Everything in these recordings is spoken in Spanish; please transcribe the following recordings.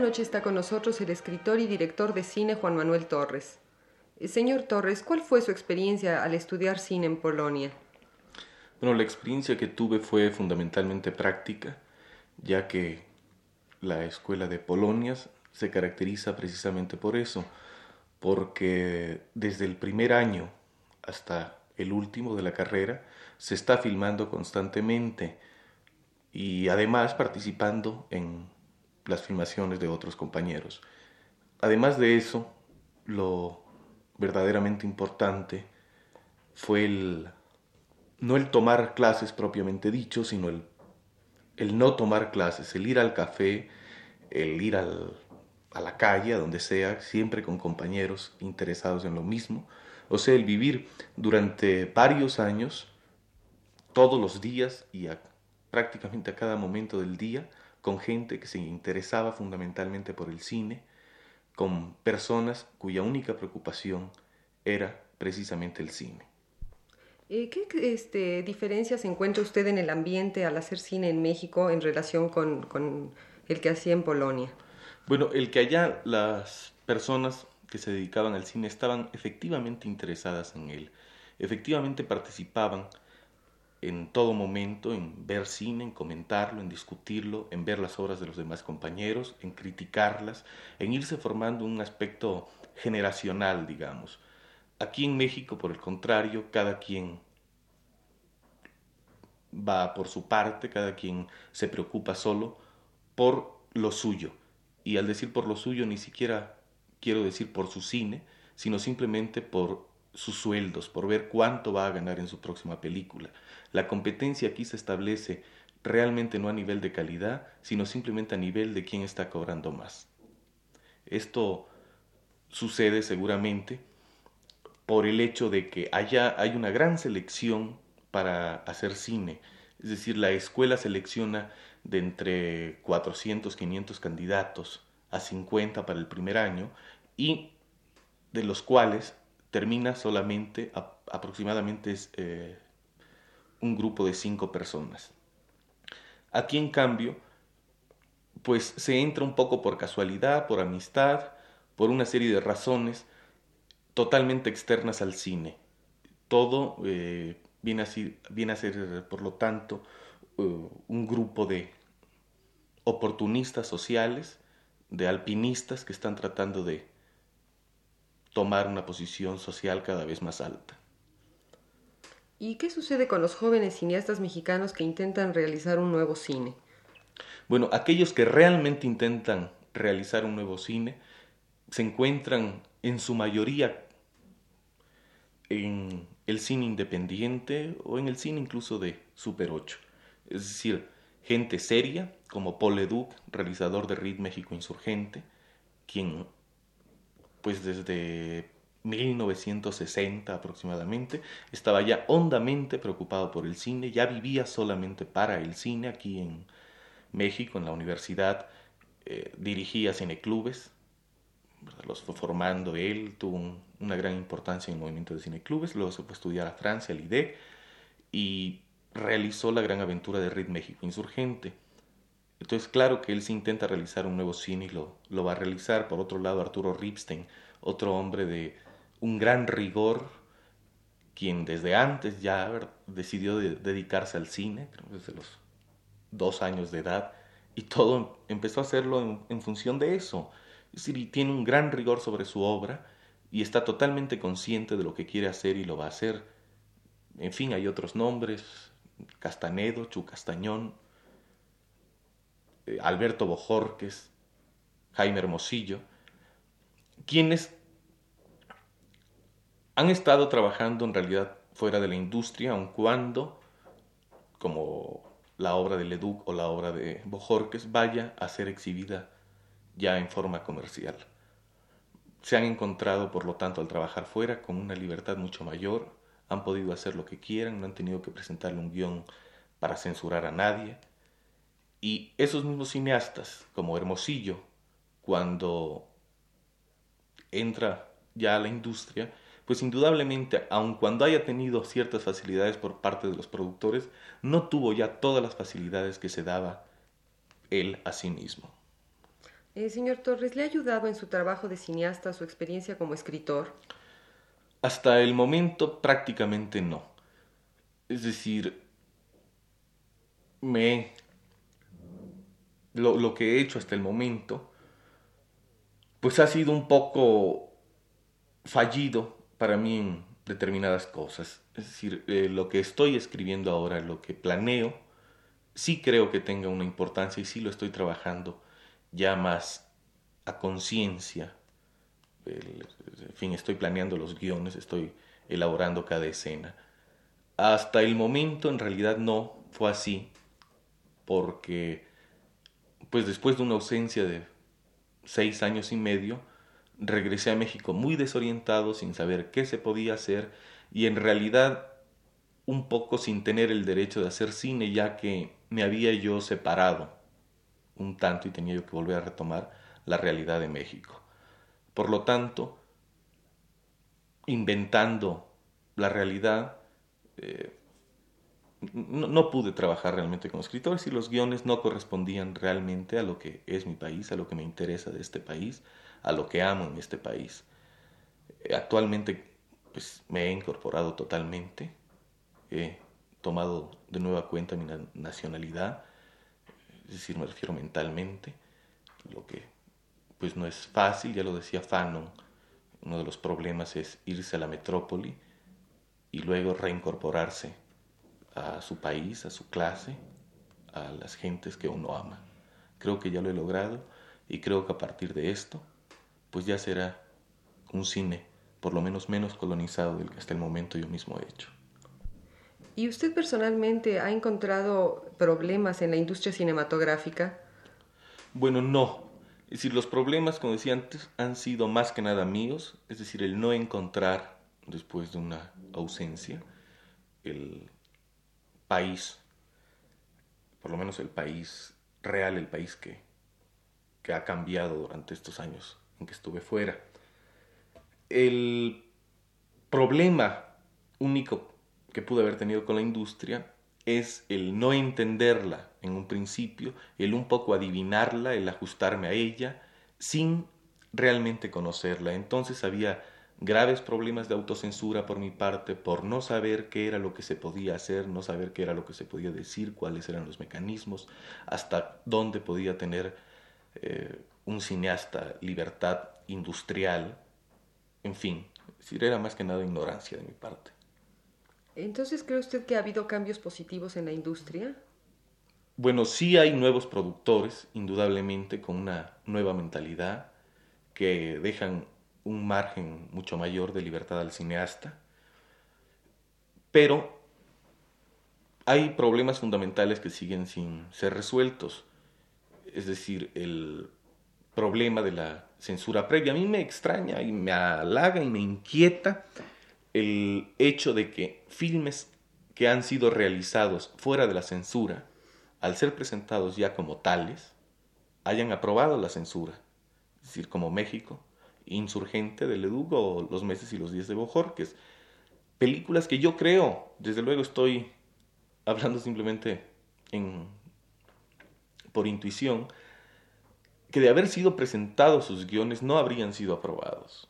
Noche está con nosotros el escritor y director de cine Juan Manuel Torres. Eh, señor Torres, ¿cuál fue su experiencia al estudiar cine en Polonia? Bueno, la experiencia que tuve fue fundamentalmente práctica, ya que la escuela de Polonias se caracteriza precisamente por eso, porque desde el primer año hasta el último de la carrera se está filmando constantemente y además participando en las filmaciones de otros compañeros. Además de eso, lo verdaderamente importante fue el no el tomar clases propiamente dicho, sino el, el no tomar clases, el ir al café, el ir al, a la calle, a donde sea, siempre con compañeros interesados en lo mismo. O sea, el vivir durante varios años, todos los días y prácticamente a cada momento del día, con gente que se interesaba fundamentalmente por el cine, con personas cuya única preocupación era precisamente el cine. Eh, ¿Qué este, diferencias encuentra usted en el ambiente al hacer cine en México en relación con, con el que hacía en Polonia? Bueno, el que allá las personas que se dedicaban al cine estaban efectivamente interesadas en él, efectivamente participaban en todo momento en ver cine, en comentarlo, en discutirlo, en ver las obras de los demás compañeros, en criticarlas, en irse formando un aspecto generacional, digamos. Aquí en México, por el contrario, cada quien va por su parte, cada quien se preocupa solo por lo suyo. Y al decir por lo suyo, ni siquiera quiero decir por su cine, sino simplemente por sus sueldos, por ver cuánto va a ganar en su próxima película. La competencia aquí se establece realmente no a nivel de calidad, sino simplemente a nivel de quién está cobrando más. Esto sucede seguramente por el hecho de que allá hay una gran selección para hacer cine. Es decir, la escuela selecciona de entre 400, 500 candidatos a 50 para el primer año y de los cuales termina solamente aproximadamente eh, un grupo de cinco personas. Aquí en cambio, pues se entra un poco por casualidad, por amistad, por una serie de razones totalmente externas al cine. Todo eh, viene, a ser, viene, a ser, por lo tanto, eh, un grupo de oportunistas sociales, de alpinistas que están tratando de tomar una posición social cada vez más alta. ¿Y qué sucede con los jóvenes cineastas mexicanos que intentan realizar un nuevo cine? Bueno, aquellos que realmente intentan realizar un nuevo cine se encuentran en su mayoría en el cine independiente o en el cine incluso de Super 8. Es decir, gente seria como Paul Leduc, realizador de Rit México Insurgente, quien pues desde 1960 aproximadamente, estaba ya hondamente preocupado por el cine, ya vivía solamente para el cine aquí en México, en la universidad, eh, dirigía cineclubes, los fue formando él, tuvo una gran importancia en el movimiento de cineclubes, luego se fue a estudiar a Francia, al IDE, y realizó la gran aventura de Rit México Insurgente. Entonces, claro que él se intenta realizar un nuevo cine y lo, lo va a realizar. Por otro lado, Arturo Ripstein, otro hombre de un gran rigor, quien desde antes ya decidió dedicarse al cine, desde los dos años de edad, y todo empezó a hacerlo en, función de eso. Es decir, tiene un gran rigor sobre su obra y está totalmente consciente de lo que quiere hacer y lo va a hacer. En fin, hay otros nombres, Castanedo, Chu Castañón, Alberto Bojorques, Jaime Hermosillo, quienes han estado trabajando en realidad fuera de la industria, aun cuando, como la obra de Leduc o la obra de Bojorques, vaya a ser exhibida ya en forma comercial. Se han encontrado, por lo tanto, al trabajar fuera con una libertad mucho mayor, han podido hacer lo que quieran, no han tenido que presentarle un guion para censurar a nadie. Y esos mismos cineastas, como Hermosillo, cuando entra ya a la industria, pues indudablemente, aun cuando haya tenido ciertas facilidades por parte de los productores, no tuvo ya todas las facilidades que se daba él a sí mismo. Eh, señor Torres, ¿le ha ayudado en su trabajo de cineasta su experiencia como escritor? Hasta el momento prácticamente no. Es decir, me lo, lo que he hecho hasta el momento, pues ha sido un poco fallido para mí en determinadas cosas. Es decir, eh, lo que estoy escribiendo ahora, lo que planeo, sí creo que tenga una importancia y sí lo estoy trabajando ya más a conciencia. En fin, estoy planeando los guiones, estoy elaborando cada escena. Hasta el momento en realidad no fue así, porque pues después de una ausencia de seis años y medio, regresé a México muy desorientado, sin saber qué se podía hacer y en realidad un poco sin tener el derecho de hacer cine, ya que me había yo separado un tanto y tenía yo que volver a retomar la realidad de México. Por lo tanto, inventando la realidad, eh, no, pude trabajar realmente como escritor si los guiones no correspondían realmente a lo que es mi país, a lo que me interesa de este país, a lo que amo en este país. Eh, actualmente pues, me he incorporado totalmente, he tomado de nueva cuenta mi nacionalidad, es decir, me refiero mentalmente, lo que pues no es fácil, ya lo decía Fanon, uno de los problemas es irse a la metrópoli y luego reincorporarse a su país, a su clase, a las gentes que uno ama. Creo que ya lo he logrado y creo que a partir de esto, pues ya será un cine por lo menos menos colonizado del que hasta el momento yo mismo he hecho. ¿Y usted personalmente ha encontrado problemas en la industria cinematográfica? Bueno, no. Es decir, los problemas, como decía antes, han sido más que nada míos, es decir, el no encontrar, después de una ausencia, el país, por lo menos el país real, el país que, que ha cambiado durante estos años en que estuve fuera. El problema único que pude haber tenido con la industria es el no entenderla en un principio, el un poco adivinarla, el ajustarme a ella, sin realmente conocerla. Entonces había graves problemas de autocensura por mi parte, por no saber qué era lo que se podía hacer, no saber qué era lo que se podía decir, cuáles eran los mecanismos, hasta dónde podía tener eh, un cineasta libertad industrial, en fin, era más que nada ignorancia de mi parte. Entonces, ¿cree usted que ha habido cambios positivos en la industria? Bueno, sí hay nuevos productores, indudablemente, con una nueva mentalidad, que dejan un margen mucho mayor de libertad al cineasta, pero hay problemas fundamentales que siguen sin ser resueltos, es decir, el problema de la censura previa. A mí me extraña y me halaga y me inquieta el hecho de que filmes que han sido realizados fuera de la censura, al ser presentados ya como tales, hayan aprobado la censura. Es decir, como México, Insurgente de Ledugo o Los meses y los días de Bojorques. Películas que yo creo, desde luego estoy hablando simplemente en, por intuición, que de haber sido presentados sus guiones no habrían sido aprobados.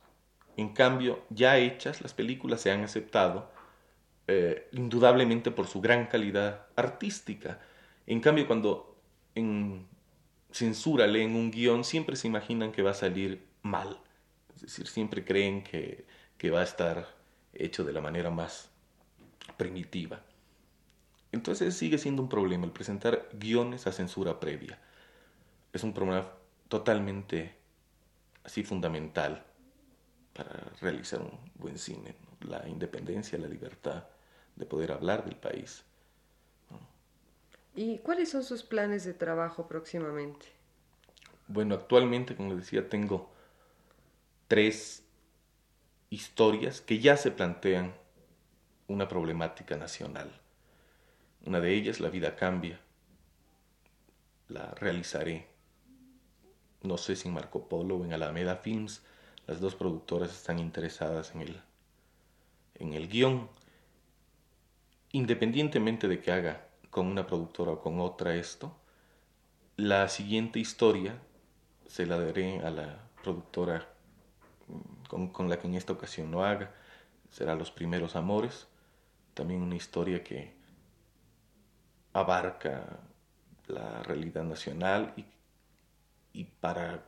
En cambio, ya hechas, las películas se han aceptado, eh, indudablemente por su gran calidad artística. En cambio, cuando en censura leen un guion, siempre se imaginan que va a salir mal. Es decir, siempre creen que, que va a estar hecho de la manera más primitiva. Entonces sigue siendo un problema el presentar guiones a censura previa. Es un problema totalmente así fundamental para realizar un buen cine. La independencia, la libertad de poder hablar del país. ¿Y cuáles son sus planes de trabajo próximamente? Bueno, actualmente, como les decía, tengo tres historias que ya se plantean una problemática nacional. Una de ellas, La vida cambia. La realizaré. No sé si en Marco Polo o en Alameda Films. Las dos productoras están interesadas en el, en el guion. Independientemente de que haga con una productora o con otra esto, la siguiente historia se la daré a la productora con, la que en esta ocasión no haga. Será Los Primeros Amores. También una historia que abarca la realidad nacional y, y para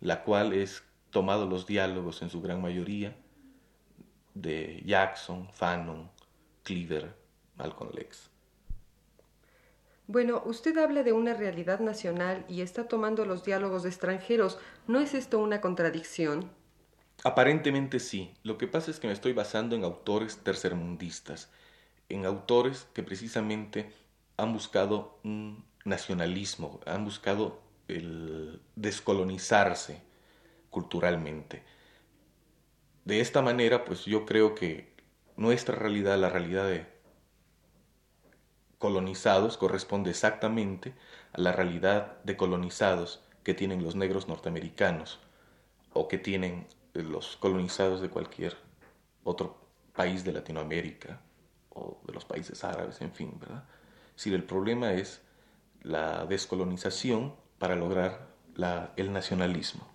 la cual es tomado los diálogos en su gran mayoría de Jackson, Fanon, Cleaver, Malcolm Lex. Bueno, usted habla de una realidad nacional y está tomando los diálogos de extranjeros. ¿No es esto una contradicción? Aparentemente sí. Lo que pasa es que me estoy basando en autores tercermundistas, en autores que precisamente han buscado un nacionalismo, han buscado el descolonizarse culturalmente. De esta manera, pues yo creo que nuestra realidad, la realidad de colonizados, corresponde exactamente a la realidad de colonizados que tienen los negros norteamericanos o que tienen los colonizados de cualquier otro país de Latinoamérica o de los países árabes, en fin, ¿verdad? Si el problema es la descolonización para lograr la, el nacionalismo.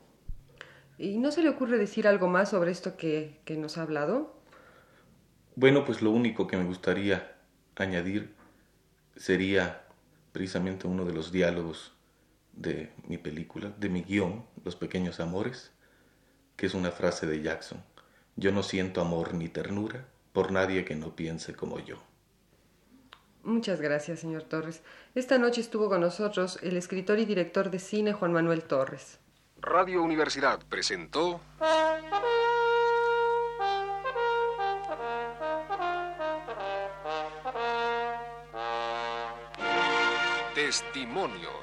¿Y no se le ocurre decir algo más sobre esto que, que nos ha hablado? Bueno, pues lo único que me gustaría añadir sería precisamente uno de los diálogos de mi película, de mi guion, Los Pequeños Amores, que es una frase de Jackson. Yo no siento amor ni ternura por nadie que no piense como yo. Muchas gracias, señor Torres. Esta noche estuvo con nosotros el escritor y director de cine Juan Manuel Torres. Radio Universidad presentó Testimonios.